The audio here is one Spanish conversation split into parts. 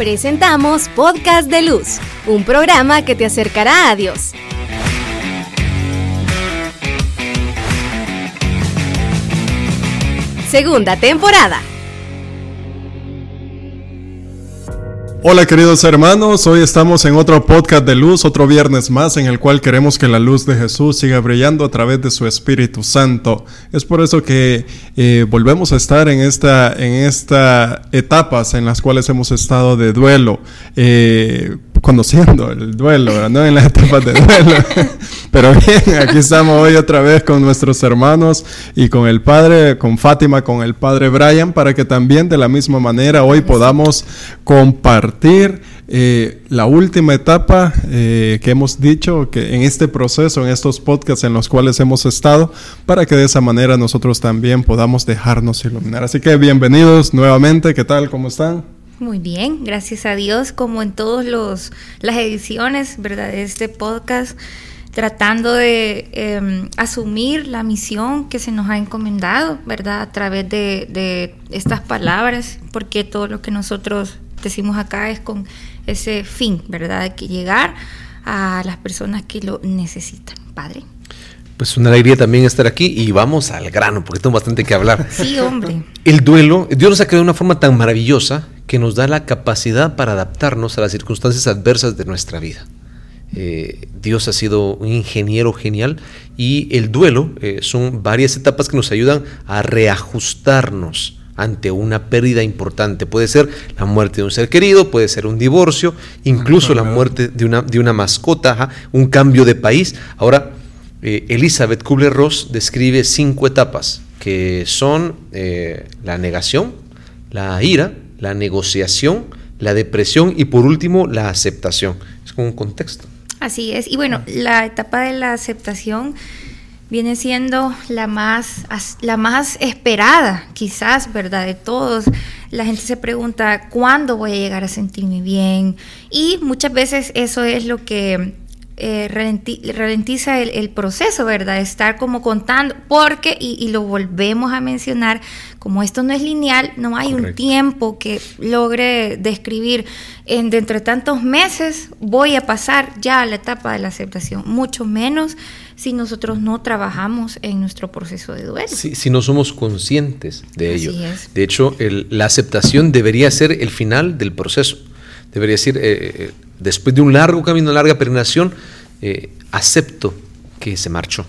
Presentamos Podcast de Luz, un programa que te acercará a Dios. Segunda temporada. Hola queridos hermanos, hoy estamos en otro podcast de luz, otro viernes más en el cual queremos que la luz de Jesús siga brillando a través de su Espíritu Santo. Es por eso que eh, volvemos a estar en esta, en esta etapas en las cuales hemos estado de duelo. Eh, conociendo el duelo, no en las etapas de duelo. Pero bien, aquí estamos hoy otra vez con nuestros hermanos y con el Padre, con Fátima, con el Padre Brian, para que también de la misma manera hoy podamos compartir eh, la última etapa eh, que hemos dicho que en este proceso, en estos podcasts en los cuales hemos estado, para que de esa manera nosotros también podamos dejarnos iluminar. Así que bienvenidos nuevamente, ¿qué tal? ¿Cómo están? Muy bien, gracias a Dios, como en todas las ediciones, ¿verdad? De este podcast, tratando de em, asumir la misión que se nos ha encomendado, ¿verdad? A través de, de estas palabras, porque todo lo que nosotros decimos acá es con ese fin, ¿verdad? De que llegar a las personas que lo necesitan. Padre. Pues una alegría también estar aquí y vamos al grano, porque tengo bastante que hablar. Sí, hombre. El duelo, Dios nos ha creado de una forma tan maravillosa que nos da la capacidad para adaptarnos a las circunstancias adversas de nuestra vida. Eh, Dios ha sido un ingeniero genial y el duelo eh, son varias etapas que nos ayudan a reajustarnos ante una pérdida importante. Puede ser la muerte de un ser querido, puede ser un divorcio, incluso la muerte de una, de una mascota, un cambio de país. Ahora, eh, Elizabeth Kubler-Ross describe cinco etapas que son la negación, la ira, la negociación, la depresión y por último la aceptación. Es como un contexto. Así es. Y bueno, la etapa de la aceptación viene siendo la más, la más esperada, quizás, ¿verdad? De todos. La gente se pregunta, ¿cuándo voy a llegar a sentirme bien? Y muchas veces eso es lo que eh, ralentiza el, proceso, ¿verdad? Estar como contando, porque, y, lo volvemos a mencionar, como esto no es lineal, no hay un tiempo que logre describir en de entre tantos meses voy a pasar ya a la etapa de la aceptación, mucho menos si nosotros no trabajamos en nuestro proceso de duelo. si no somos conscientes de ello. De hecho, la aceptación debería ser el final del proceso. Debería decir, eh, eh, después de un largo camino, larga peregrinación, eh, acepto que se marchó,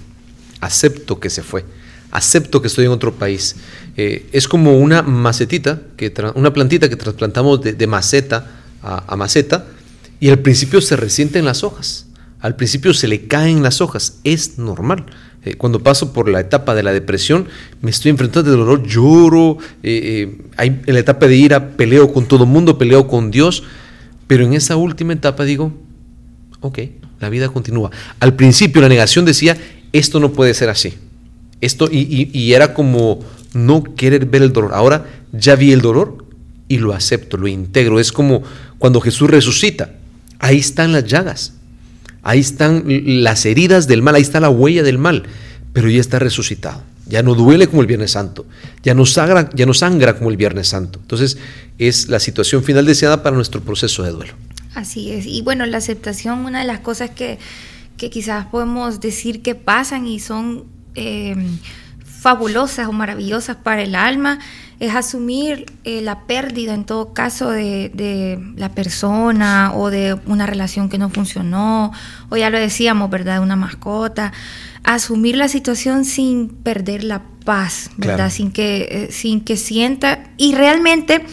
acepto que se fue, acepto que estoy en otro país. es como una macetita, que una plantita que trasplantamos de, maceta a, maceta y al principio se resienten las hojas, al principio se le caen las hojas, es normal. cuando paso por la etapa de la depresión, me estoy enfrentando al dolor, lloro, hay, en la etapa de ira peleo con todo el mundo, peleo con Dios, pero en esa última etapa digo, ok, la vida continúa. Al principio la negación decía, esto no puede ser así. Esto, y, era como no querer ver el dolor. Ahora ya vi el dolor y lo acepto, lo integro. Es como cuando Jesús resucita. Ahí están las llagas. Ahí están las heridas del mal. Ahí está la huella del mal. Pero ya está resucitado. Ya no duele como el Viernes Santo. Ya no sangra, ya no sangra como el Viernes Santo. Entonces, es la situación final deseada para nuestro proceso de duelo. Así es. Y bueno, la aceptación, una de las cosas que, quizás podemos decir que pasan y son eh, fabulosas o maravillosas para el alma, es asumir eh, la pérdida en todo caso de, de, la persona o de una relación que no funcionó, o ya lo decíamos, ¿verdad? De una mascota. Asumir la situación sin perder la paz, ¿verdad? Sin, que, eh, sin que sienta. Y realmente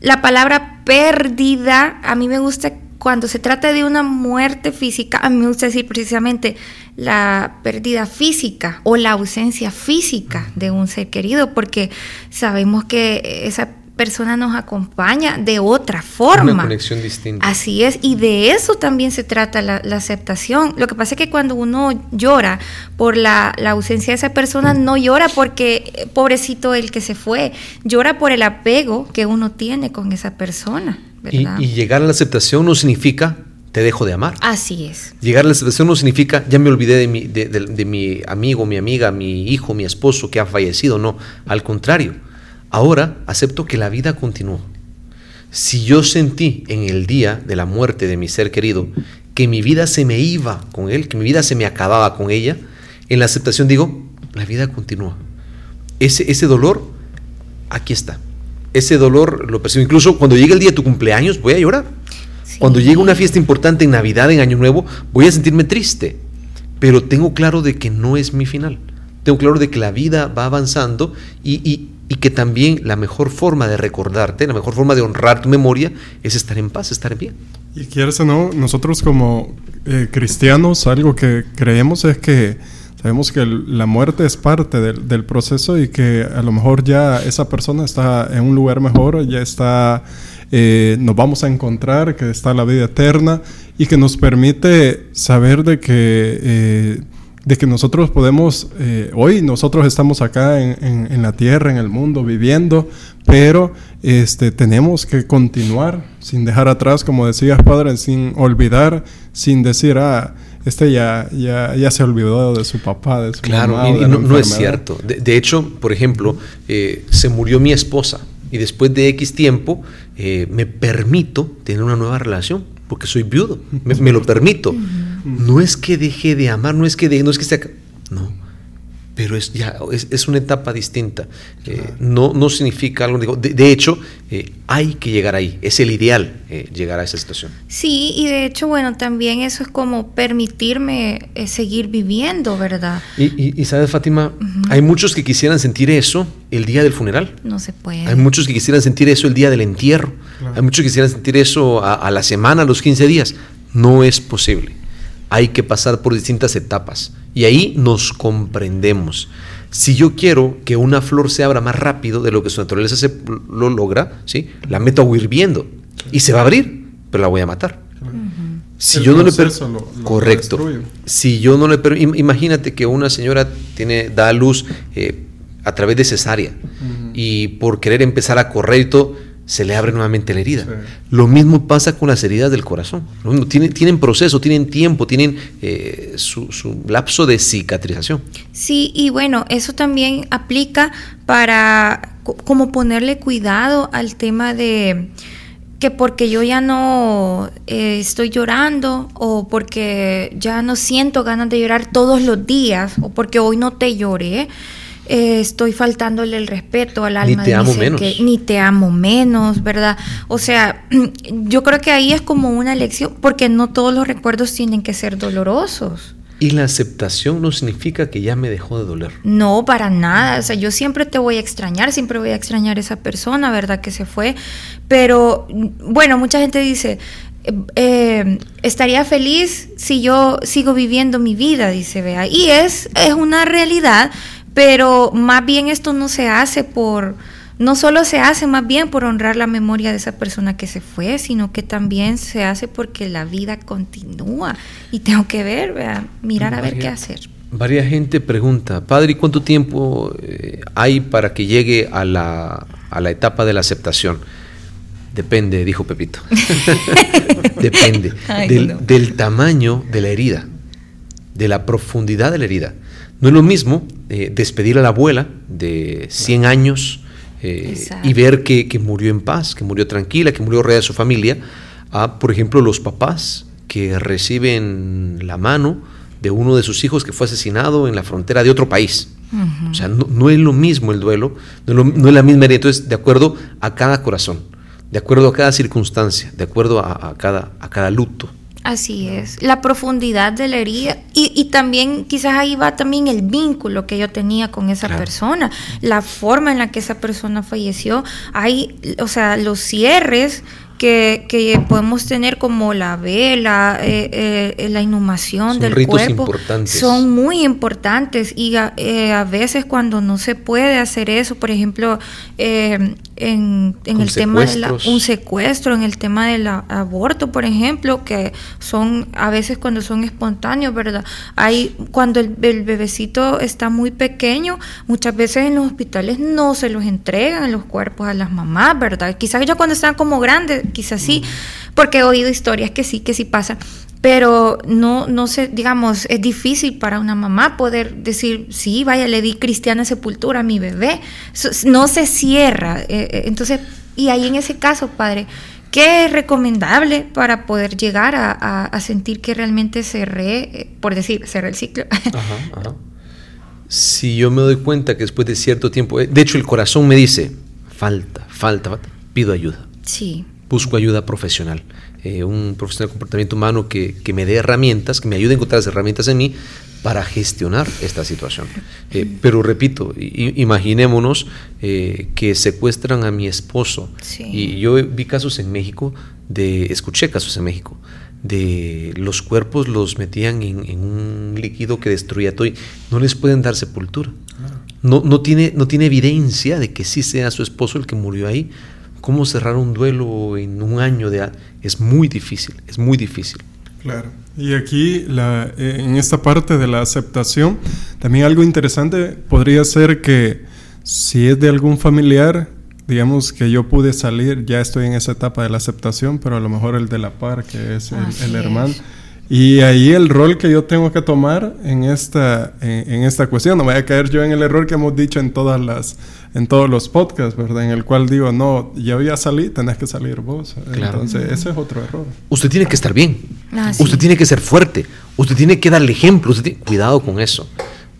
la palabra pérdida, a mí me gusta cuando se trata de una muerte física, a mí me gusta decir precisamente la pérdida física o la ausencia física de un ser querido, porque sabemos que esa persona nos acompaña de otra forma. Una conexión distinta. Así es, y de eso también se trata la, aceptación. Lo que pasa es que cuando uno llora por la, ausencia de esa persona, no llora porque eh, pobrecito el que se fue, llora por el apego que uno tiene con esa persona. Y, llegar a la aceptación no significa te dejo de amar. Así es. Llegar a la aceptación no significa ya me olvidé de mi, de mi amigo, mi amiga, mi hijo, mi esposo que ha fallecido. No, al contrario Ahora acepto que la vida continúa. Si yo sentí en el día de la muerte de mi ser querido que mi vida se me iba con él, que mi vida se me acababa con ella, en la aceptación digo, la vida continúa. Ese, ese dolor, aquí está. Ese dolor lo percibo. Incluso cuando llegue el día de tu cumpleaños, voy a llorar. Cuando llegue una fiesta importante en Navidad, en Año Nuevo, voy a sentirme triste. Pero tengo claro de que no es mi final. Tengo claro de que la vida va avanzando y, que también la mejor forma de recordarte, la mejor forma de honrar tu memoria es estar en paz, estar bien. Y quieres o no, nosotros como eh, cristianos, algo que creemos es que sabemos que la muerte es parte del, proceso y que a lo mejor ya esa persona está en un lugar mejor, ya está, eh, nos vamos a encontrar, que está la vida eterna y que nos permite saber de que, eh, de que nosotros podemos, eh, hoy nosotros estamos acá en, la tierra, en el mundo, viviendo, pero este, tenemos que continuar sin dejar atrás, como decías, Padre, sin olvidar, sin decir, ah, este ya, ya, ya se olvidó de su papá, de su claro, mamá. y, no, es cierto. De, hecho, por ejemplo, eh, se murió mi esposa y después de X tiempo eh, me permito tener una nueva relación porque soy viudo. Me, lo permito. No es que deje de amar, no es que de, no es que esté No pero es ya es, una etapa distinta. Eh, no, no significa algo. De, de hecho, eh, hay que llegar ahí. Es el ideal eh, llegar a esa situación. Sí, y de hecho, bueno, también eso es como permitirme seguir viviendo, ¿verdad? Y, sabes, Fátima, hay muchos que quisieran sentir eso el día del funeral. No se puede. Hay muchos que quisieran sentir eso el día del entierro. Hay muchos que quisieran sentir eso a, a la semana, a los 15 días. No es posible. Hay que pasar por distintas etapas y ahí nos comprendemos. Si yo quiero que una flor se abra más rápido de lo que su naturaleza se lo logra, ¿sí? la meto a hirviendo y se va a abrir, pero la voy a matar. Si yo no le correcto. Si yo no le imagínate que una señora tiene da a luz eh, a través de cesárea y por querer empezar a correr y todo se le abre nuevamente la herida. Lo mismo pasa con las heridas del corazón. Tienen, tienen proceso, tienen tiempo, tienen eh, su, lapso de cicatrización. Sí, y bueno, eso también aplica para como ponerle cuidado al tema de que porque yo ya no eh, estoy llorando o porque ya no siento ganas de llorar todos los días o porque hoy no te lloré, eh, estoy faltándole el respeto al alma. Ni te amo menos. ni te amo menos, ¿verdad? O sea, yo creo que ahí es como una lección, porque no todos los recuerdos tienen que ser dolorosos. Y la aceptación no significa que ya me dejó de doler. No, para nada. O sea, yo siempre te voy a extrañar, siempre voy a extrañar a esa persona, ¿verdad? Que se fue. Pero, bueno, mucha gente dice, eh, estaría feliz si yo sigo viviendo mi vida, dice Bea. Y es, es una realidad, pero más bien esto no se hace por, no solo se hace más bien por honrar la memoria de esa persona que se fue, sino que también se hace porque la vida continúa y tengo que ver, mirar a ver qué hacer. Varia gente pregunta, Padre, ¿cuánto tiempo eh, hay para que llegue a la, a la etapa de la aceptación? Depende, dijo Pepito. Depende del tamaño de la herida, de la profundidad de la herida. No es lo mismo eh, despedir a la abuela de 100 años eh, y ver que, murió en paz, que murió tranquila, que murió rodeada de su familia, a, por ejemplo, los papás que reciben la mano de uno de sus hijos que fue asesinado en la frontera de otro país. O sea, no, es lo mismo el duelo, no es, la misma herida. Entonces, de acuerdo a cada corazón, de acuerdo a cada circunstancia, de acuerdo a, cada, a cada luto. Así es, la profundidad de la herida y, también quizás ahí va también el vínculo que yo tenía con esa persona, la forma en la que esa persona falleció, hay, o sea, los cierres que, podemos tener como la vela, eh, eh, la inhumación del cuerpo, son muy importantes y eh, a, veces cuando no se puede hacer eso, por ejemplo, en, el tema de un secuestro, en el tema del aborto, por ejemplo, que son a veces cuando son espontáneos, ¿verdad? Hay cuando el, el bebecito está muy pequeño, muchas veces en los hospitales no se los entregan los cuerpos a las mamás, ¿verdad? Quizás ya cuando están como grandes quizás sí, porque he oído historias que sí, que sí pasa, pero no, no sé, digamos, es difícil para una mamá poder decir, sí, vaya, le di cristiana sepultura a mi bebé, no se cierra, eh, eh, entonces Y ahí en ese caso, padre, ¿qué es recomendable para poder llegar a, sentir que realmente cerré, eh, por decir, cerré el ciclo? Si yo me doy cuenta que después de cierto tiempo, de hecho el corazón me dice, falta, falta, falta pido ayuda. Sí. Busco ayuda profesional. Eh, un profesional de comportamiento humano que, que, me dé herramientas, que me ayude a encontrar las herramientas en mí para gestionar esta situación. Eh, pero repito, imaginémonos eh, que secuestran a mi esposo. Y yo vi casos en México, de, escuché casos en México, de los cuerpos los metían en, un líquido que destruía todo y no les pueden dar sepultura. No, no, tiene, no tiene evidencia de que sí sea su esposo el que murió ahí. ¿Cómo cerrar un duelo en un año de... Es muy difícil, es muy difícil. Claro. Y aquí, la, en esta parte de la aceptación, también algo interesante podría ser que si es de algún familiar, digamos que yo pude salir, ya estoy en esa etapa de la aceptación, pero a lo mejor el de la par, que es el, hermano. Y ahí el rol que yo tengo que tomar en esta, en, esta cuestión, no voy a caer yo en el error que hemos dicho en todas las, en todos los podcasts, ¿verdad? En el cual digo, no, yo ya salí, tenés que salir vos. Entonces, ese es otro error. Usted tiene que estar bien. Ah, usted tiene que ser fuerte. Usted tiene que darle ejemplo. Cuidado con eso.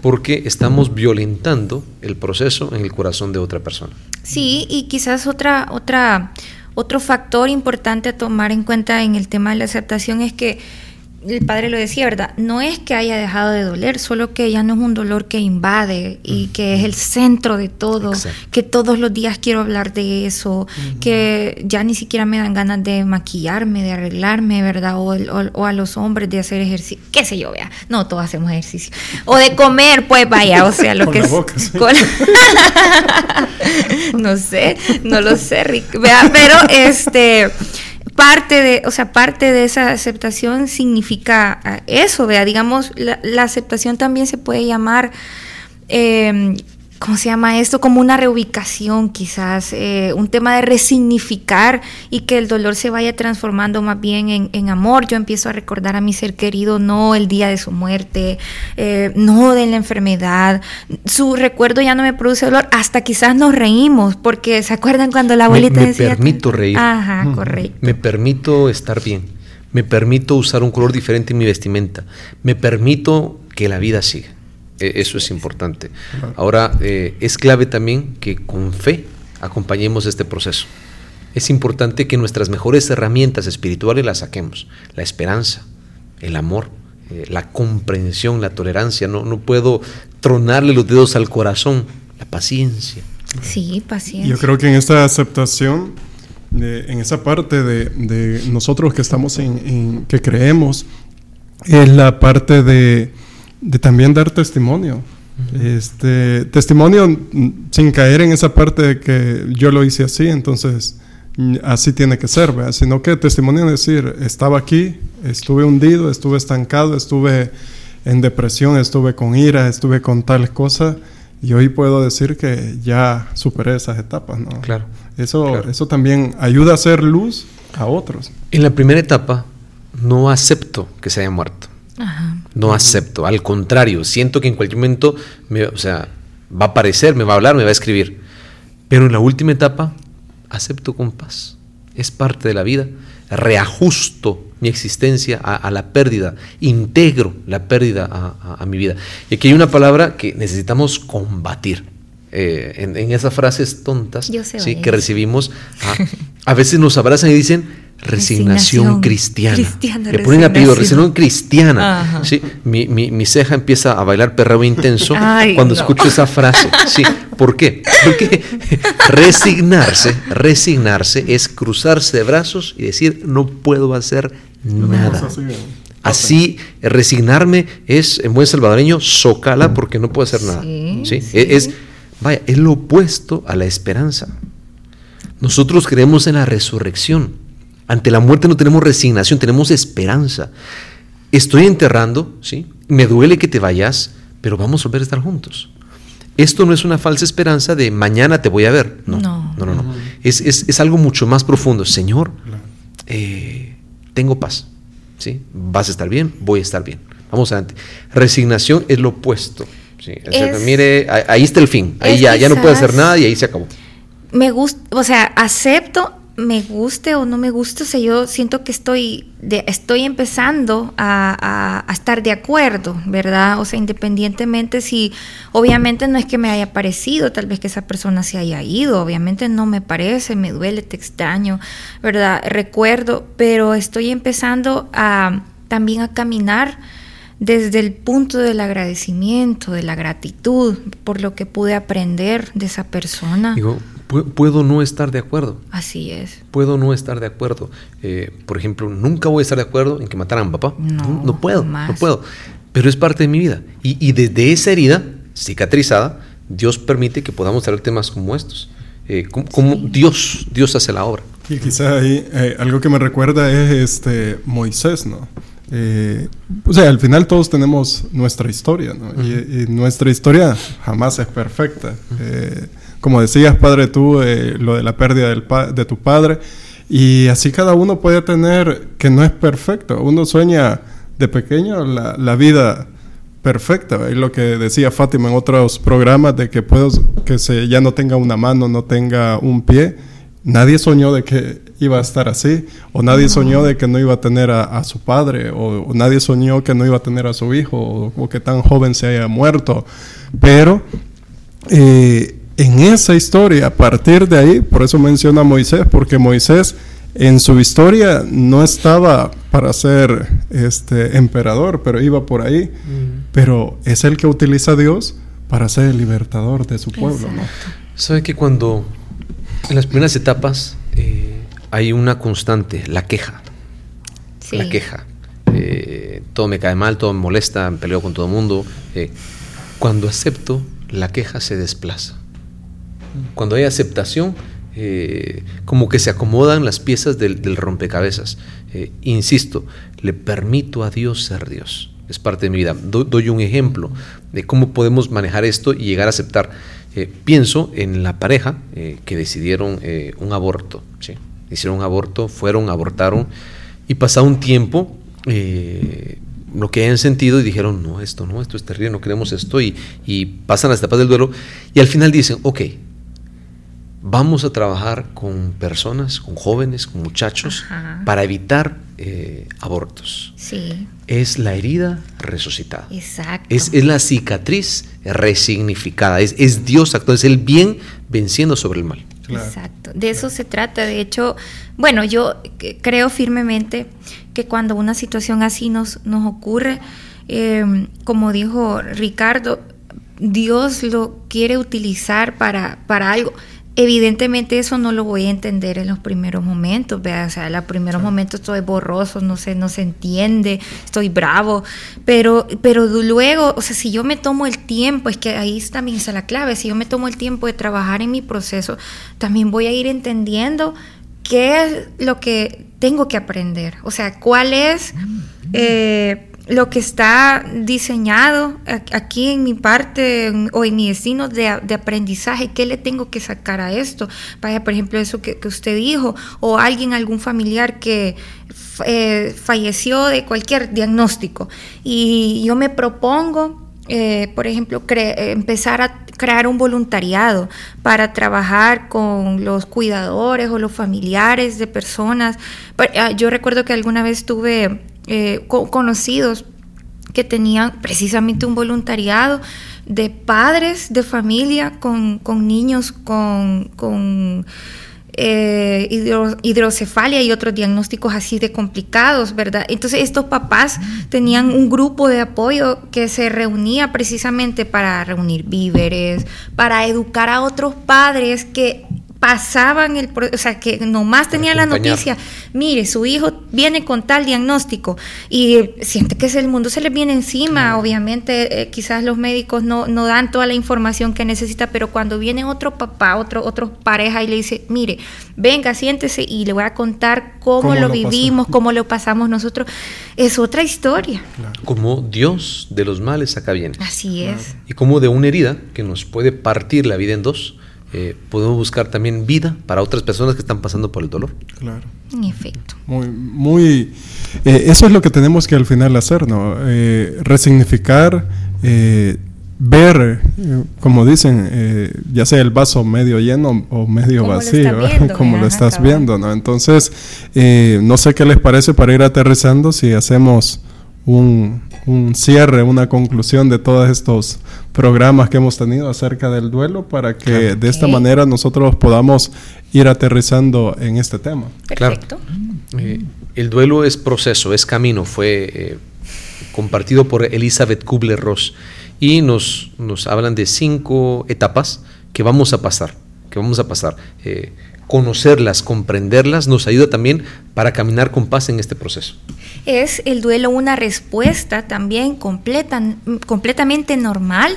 Porque estamos violentando el proceso en el corazón de otra persona. Sí, y quizás otra, otra, otro factor importante a tomar en cuenta en el tema de la aceptación es que el padre lo decía, ¿verdad? No es que haya dejado de doler, solo que ya no es un dolor que invade y que es el centro de todo, que todos los días quiero hablar de eso, que ya ni siquiera me dan ganas de maquillarme, de arreglarme, ¿verdad? O, a los hombres de hacer ejercicio, qué sé yo, vea, no, todos hacemos ejercicio. O de comer, pues vaya, o sea, lo que es... no sé, no lo sé, Rick, vea, pero este parte de, o sea, parte de esa aceptación significa ah, eso, vea, digamos, la, la aceptación también se puede llamar eh, ¿cómo se llama esto? Como una reubicación quizás, eh, un tema de resignificar y que el dolor se vaya transformando más bien en, amor. Yo empiezo a recordar a mi ser querido, no el día de su muerte, eh, no de la enfermedad. Su recuerdo ya no me produce dolor, hasta quizás nos reímos, porque ¿se acuerdan cuando la abuelita me, me decía? Me permito reír. Ajá, correcto. Me permito estar bien. Me permito usar un color diferente en mi vestimenta. Me permito que la vida siga. E, eso es importante. Ahora, eh, es clave también que con fe acompañemos este proceso. Es importante que nuestras mejores herramientas espirituales las saquemos. La esperanza, el amor, eh, la comprensión, la tolerancia. No, no puedo tronarle los dedos al corazón. La paciencia. Sí, paciencia. Yo creo que en esta aceptación, en esa parte de, nosotros que estamos en, que creemos, es la parte de de también dar testimonio. Este testimonio sin caer en esa parte de que yo lo hice así, entonces así tiene que ser, sino que testimonio es decir, estaba aquí, estuve hundido, estuve estancado, estuve en depresión, estuve con ira, estuve con tal cosa y hoy puedo decir que ya superé esas etapas, ¿no? Claro. Eso, eso también ayuda a hacer luz a otros. En la primera etapa no acepto que se haya muerto. No acepto, al contrario, siento que en cualquier momento, me, o sea, va a aparecer, me va a hablar, me va a escribir. Pero en la última etapa, acepto con paz. Es parte de la vida. Reajusto mi existencia a, la pérdida, integro la pérdida a, mi vida. Y aquí hay una palabra que necesitamos combatir. Eh, en, esas frases tontas ¿sí? que recibimos, a veces nos abrazan y dicen, resignación, cristiana. Le ponen apellido, resignación cristiana. ¿sí? Mi, mi, ceja empieza a bailar perreo intenso cuando escucho esa frase. ¿sí? ¿Por qué? Porque resignarse, resignarse es cruzarse de brazos y decir, no puedo hacer nada. Así, resignarme es, en buen salvadoreño, socala porque no puedo hacer nada. ¿sí? E, es, vaya, es lo opuesto a la esperanza. Nosotros creemos en la resurrección. Ante la muerte no tenemos resignación, tenemos esperanza. Estoy enterrando, ¿sí? Me duele que te vayas, pero vamos a volver a estar juntos. Esto no es una falsa esperanza de mañana te voy a ver. No, no, no, no. Es, algo mucho más profundo. Señor, eh, tengo paz. ¿sí? Vas a estar bien, voy a estar bien. Vamos adelante. Resignación es lo opuesto. Mire, ahí está el fin. Ahí ya, ya no puede hacer nada y ahí se acabó me gusta, o sea, acepto me guste o no me guste, o sea, yo siento que estoy, de, estoy empezando a, estar de acuerdo, ¿verdad? O sea, independientemente si, obviamente no es que me haya parecido, tal vez que esa persona se haya ido, obviamente no me parece, me duele, te extraño, ¿verdad? Recuerdo, pero estoy empezando a también a caminar desde el punto del agradecimiento, de la gratitud por lo que pude aprender de esa persona puedo no estar de acuerdo. Así es. Puedo no estar de acuerdo. Eh, por ejemplo, nunca voy a estar de acuerdo en que mataran a mi papá. No, no, puedo, no puedo. Pero es parte de mi vida. Y, desde esa herida cicatrizada, Dios permite que podamos traer temas como estos. Eh, como, Dios, Dios hace la obra. Y quizás ahí eh, algo que me recuerda es este Moisés, ¿no? O sea, al final todos tenemos nuestra historia, ¿no? y, nuestra historia jamás es perfecta como decías, padre, tú, eh, lo de la pérdida del de tu padre. Y así cada uno puede tener que no es perfecto. Uno sueña de pequeño la, la vida perfecta. Es lo que decía Fátima en otros programas de que puedo, que se, ya no tenga una mano, no tenga un pie. Nadie soñó de que iba a estar así, o nadie soñó de que no iba a tener a, su padre, o, nadie soñó que no iba a tener a su hijo, o, o que tan joven se haya muerto. Pero eh, en esa historia, a partir de ahí, por eso menciona a Moisés, porque Moisés en su historia no estaba para ser este emperador, pero iba por ahí. Mm. Pero es el que utiliza a Dios para ser el libertador de su pueblo. ¿no? Sabe que cuando en las primeras etapas eh, hay una constante, la queja. La queja. Eh, todo me cae mal, todo me molesta, peleo con todo el mundo. Eh, cuando acepto, la queja se desplaza. Cuando hay aceptación, eh, como que se acomodan las piezas del, rompecabezas. Insisto, le permito a Dios ser Dios. Es parte de mi vida. doy un ejemplo de cómo podemos manejar esto y llegar a aceptar. Pienso en la pareja que decidieron un aborto. Hicieron un aborto, fueron, abortaron y pasado un tiempo lo que hayan sentido y dijeron, no, esto no, esto es terrible, no queremos esto y, y pasan las etapas del duelo y al final dicen, ok, vamos a trabajar con personas, con jóvenes, con muchachos, para evitar eh, abortos. Sí. Es la herida resucitada. Exacto. Es, la cicatriz resignificada. Es, es Dios actuando, es el bien venciendo sobre el mal. Exacto. De eso se trata. De hecho, bueno, yo creo firmemente que cuando una situación así nos, nos ocurre, eh, como dijo Ricardo, Dios lo quiere utilizar para, para algo Evidentemente eso no lo voy a entender en los primeros momentos, ¿vea? o sea, en los primeros momentos estoy borroso, no se, no se entiende, estoy bravo, pero, pero luego, o sea, si yo me tomo el tiempo, es que ahí también está la clave, si yo me tomo el tiempo de trabajar en mi proceso, también voy a ir entendiendo qué es lo que tengo que aprender, o sea, cuál es... Eh, lo que está diseñado aquí en mi parte o en mi destino de, aprendizaje, ¿qué le tengo que sacar a esto? Vaya, por ejemplo, eso que, usted dijo, o alguien, algún familiar que eh, falleció de cualquier diagnóstico. Y yo me propongo, eh, por ejemplo, empezar a crear un voluntariado para trabajar con los cuidadores o los familiares de personas. Ah, yo recuerdo que alguna vez tuve eh, conocidos que tenían precisamente un voluntariado de padres de familia con, niños con, con eh, hidrocefalia y otros diagnósticos así de complicados, ¿verdad? Entonces estos papás tenían un grupo de apoyo que se reunía precisamente para reunir víveres, para educar a otros padres que pasaban el o sea que nomás tenían la noticia mire su hijo viene con tal diagnóstico y siente que el mundo se le viene encima obviamente eh, quizás los médicos no, no dan toda la información que necesita pero cuando viene otro papá otro otro pareja y le dice mire venga siéntese y le voy a contar cómo, lo, vivimos cómo lo pasamos nosotros es otra historia. Como Dios de los males saca bien así es. Y como de una herida que nos puede partir la vida en dos eh, podemos buscar también vida para otras personas que están pasando por el dolor. Claro. En efecto. Muy, muy, eh, eso es lo que tenemos que al final hacer, ¿no? Eh, resignificar ver, eh, como dicen, eh, ya sea el vaso medio lleno o medio vacío, como lo estás viendo, ¿no? Entonces, eh, no sé qué les parece para ir aterrizando si hacemos un, un, cierre, una conclusión de todos estos programas que hemos tenido acerca del duelo para que de esta manera nosotros podamos ir aterrizando en este tema. Perfecto. el duelo es proceso, es camino, fue compartido por Elizabeth Kubler-Ross. Y nos, nos hablan de cinco etapas que vamos a pasar, que vamos a pasar. Eh, conocerlas, comprenderlas, nos ayuda también para caminar con paz en este proceso. Es el duelo una respuesta también completa, completamente normal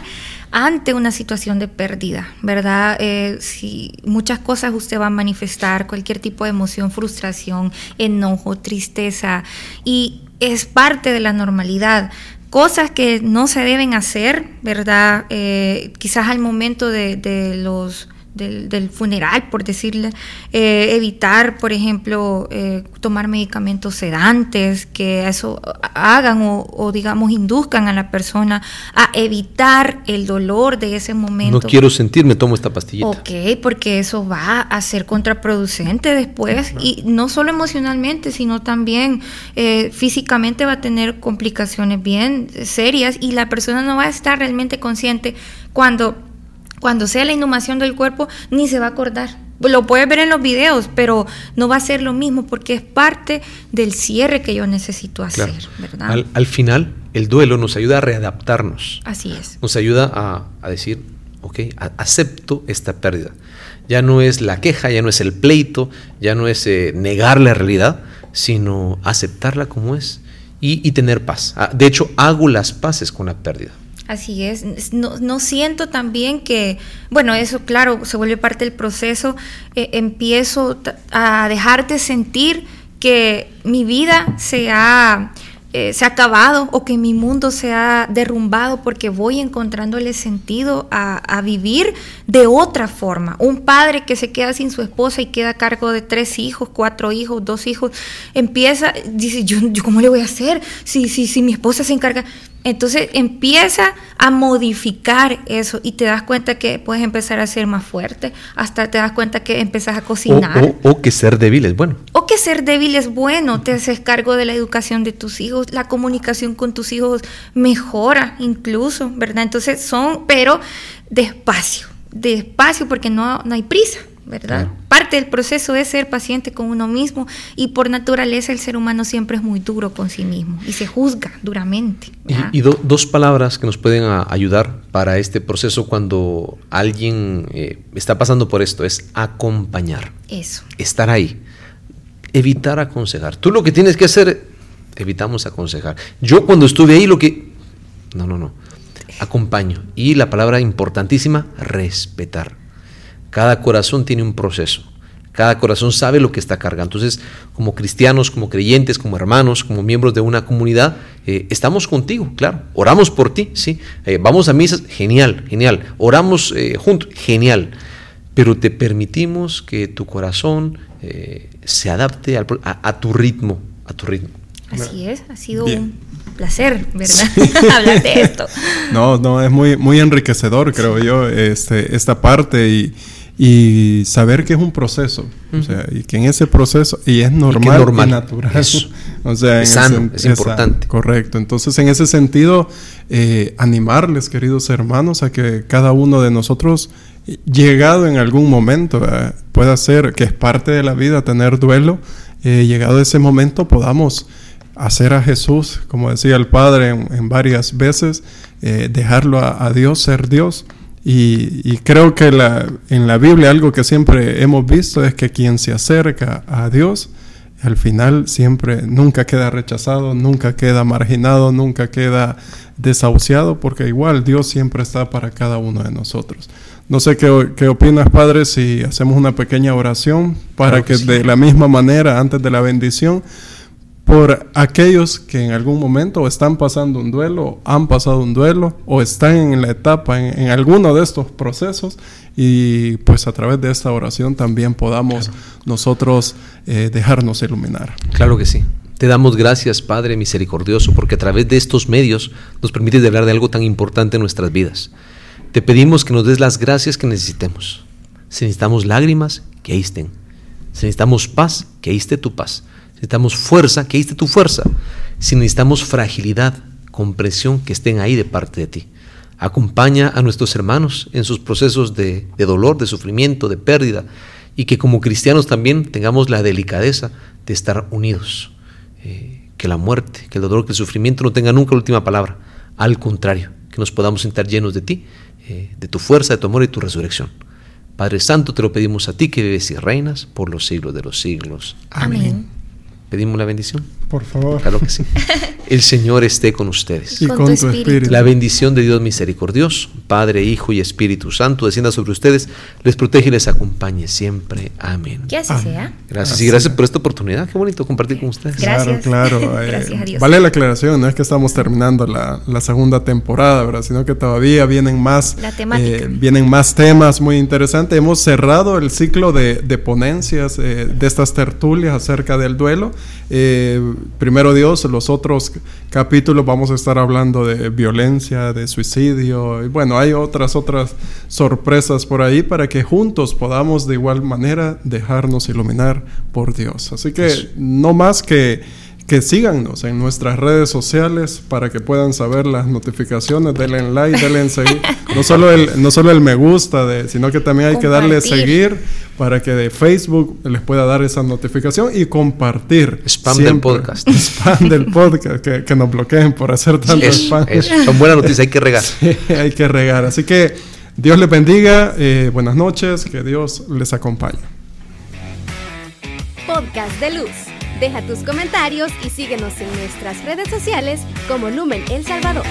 ante una situación de pérdida, ¿verdad? Eh, si muchas cosas usted va a manifestar, cualquier tipo de emoción, frustración, enojo, tristeza, y es parte de la normalidad cosas que no se deben hacer, ¿verdad? Eh, quizás al momento de los del, funeral, por decirle, eh, evitar, por ejemplo, eh, tomar medicamentos sedantes que eso hagan o, digamos, induzcan a la persona a evitar el dolor de ese momento. No quiero sentir, me tomo esta pastillita. Ok, porque eso va a ser contraproducente después y no solo emocionalmente, sino también eh, físicamente va a tener complicaciones bien serias y la persona no va a estar realmente consciente cuando cuando sea la inhumación del cuerpo, ni se va a acordar. Lo puedes ver en los videos, pero no va a ser lo mismo porque es parte del cierre que yo necesito hacer, ¿verdad? Al, final, el duelo nos ayuda a readaptarnos. Así es. Nos ayuda a, decir, ok, acepto esta pérdida. Ya no es la queja, ya no es el pleito, ya no es eh, negar la realidad, sino aceptarla como es y, y tener paz. Ah, de hecho, hago las paces con la pérdida. Así es, no, siento también que, bueno, eso claro, se vuelve parte del proceso, eh, empiezo a dejarte sentir que mi vida se ha eh, se ha acabado o que mi mundo se ha derrumbado porque voy encontrándole sentido a, vivir de otra forma. Un padre que se queda sin su esposa y queda a cargo de tres hijos, cuatro hijos, dos hijos, empieza, dice, yo ¿cómo le voy a hacer si, si, si mi esposa se encarga? Entonces empieza a modificar eso y te das cuenta que puedes empezar a ser más fuerte, hasta te das cuenta que empezás a cocinar. O, que ser débil es bueno. O que ser débil es bueno, te haces cargo de la educación de tus hijos, la comunicación con tus hijos mejora incluso, ¿verdad? Entonces son, pero despacio, despacio porque no, no hay prisa. ¿Verdad? Parte del proceso es ser paciente con uno mismo y por naturaleza el ser humano siempre es muy duro con sí mismo y se juzga duramente. Y, dos palabras que nos pueden ayudar para este proceso cuando alguien eh, está pasando por esto es acompañar. Eso. Estar ahí. Evitar aconsejar. Tú lo que tienes que hacer, evitamos aconsejar. Yo cuando estuve ahí lo que... No, no, no. Acompaño. Y la palabra importantísima, respetar cada corazón tiene un proceso. Cada corazón sabe lo que está cargando. Entonces, como cristianos, como creyentes, como hermanos, como miembros de una comunidad, eh, estamos contigo, claro. Oramos por ti, sí. Eh, vamos a misas, genial, genial. Oramos eh, juntos, genial. Pero te permitimos que tu corazón se adapte a, tu ritmo, a tu ritmo. Así es, ha sido un placer, ¿verdad? Hablar de esto. No, no, es muy, muy enriquecedor, creo yo, este, esta parte y y saber que es un proceso, o sea, y que en ese proceso, y es normal y, natural, o sea, es sano, es importante. correcto, entonces en ese sentido, eh, animarles, queridos hermanos, a que cada uno de nosotros, llegado en algún momento, pueda ser, que es parte de la vida tener duelo, eh, llegado ese momento podamos hacer a Jesús, como decía el Padre en, varias veces, eh, dejarlo a Dios ser Dios y, creo que en la Biblia algo que siempre hemos visto es que quien se acerca a Dios, al final siempre nunca queda rechazado, nunca queda marginado, nunca queda desahuciado, porque igual Dios siempre está para cada uno de nosotros. No sé qué, qué opinas, Padre, si hacemos una pequeña oración para que, de la misma manera, antes de la bendición, por aquellos que en algún momento están pasando un duelo, han pasado un duelo o están en la etapa, en, alguno de estos procesos y pues a través de esta oración también podamos nosotros eh, dejarnos iluminar. Claro que sí. Te damos gracias, Padre misericordioso, porque a través de estos medios nos permites hablar de algo tan importante en nuestras vidas. Te pedimos que nos des las gracias que necesitemos. Si necesitamos lágrimas, que ahí estén. Si necesitamos paz, que ahí esté tu paz. Si necesitamos fuerza, que ahí esté tu fuerza. Si necesitamos fragilidad, comprensión, que estén ahí de parte de ti. Acompaña a nuestros hermanos en sus procesos de, dolor, de sufrimiento, de pérdida, y que como cristianos también tengamos la delicadeza de estar unidos. Eh, que la muerte, que el dolor, que el sufrimiento no tenga nunca la última palabra. Al contrario, que nos podamos sentar llenos de ti, eh, de tu fuerza, de tu amor y tu resurrección. Padre Santo, te lo pedimos a ti que vives y reinas por los siglos de los siglos. Amén. Pedimos la bendición. Por favor. Claro que sí. El Señor esté con ustedes. Y con, tu espíritu. La bendición de Dios misericordioso, Padre, Hijo y Espíritu Santo, descienda sobre ustedes, les protege y les acompañe siempre. Amén. Que así sea. Gracias y gracias por esta oportunidad. Qué bonito compartir con ustedes. Gracias. Claro, claro. Eh, gracias a Dios. Vale la aclaración, no es que estamos terminando la, segunda temporada, ¿verdad? Sino que todavía vienen más, eh, vienen más temas muy interesantes. Hemos cerrado el ciclo de, ponencias eh, de estas tertulias acerca del duelo. primero Dios, los otros capítulos vamos a estar hablando de violencia, de suicidio, y bueno, hay otras, otras sorpresas por ahí para que juntos podamos de igual manera dejarnos iluminar por Dios. Así que no más que que síganos en nuestras redes sociales para que puedan saber las notificaciones, denle like, denle seguir. No solo el, no solo el me gusta, de, sino que también hay que darle seguir para que de Facebook les pueda dar esa notificación y compartir. Spam del podcast. Spam del podcast, que, nos bloqueen por hacer tanto spam. Son buenas noticias, hay que regar. hay que regar. Así que Dios les bendiga, eh, buenas noches, que Dios les acompañe. Podcast de Luz. Deja tus comentarios y síguenos en nuestras redes sociales como Lumen El Salvador.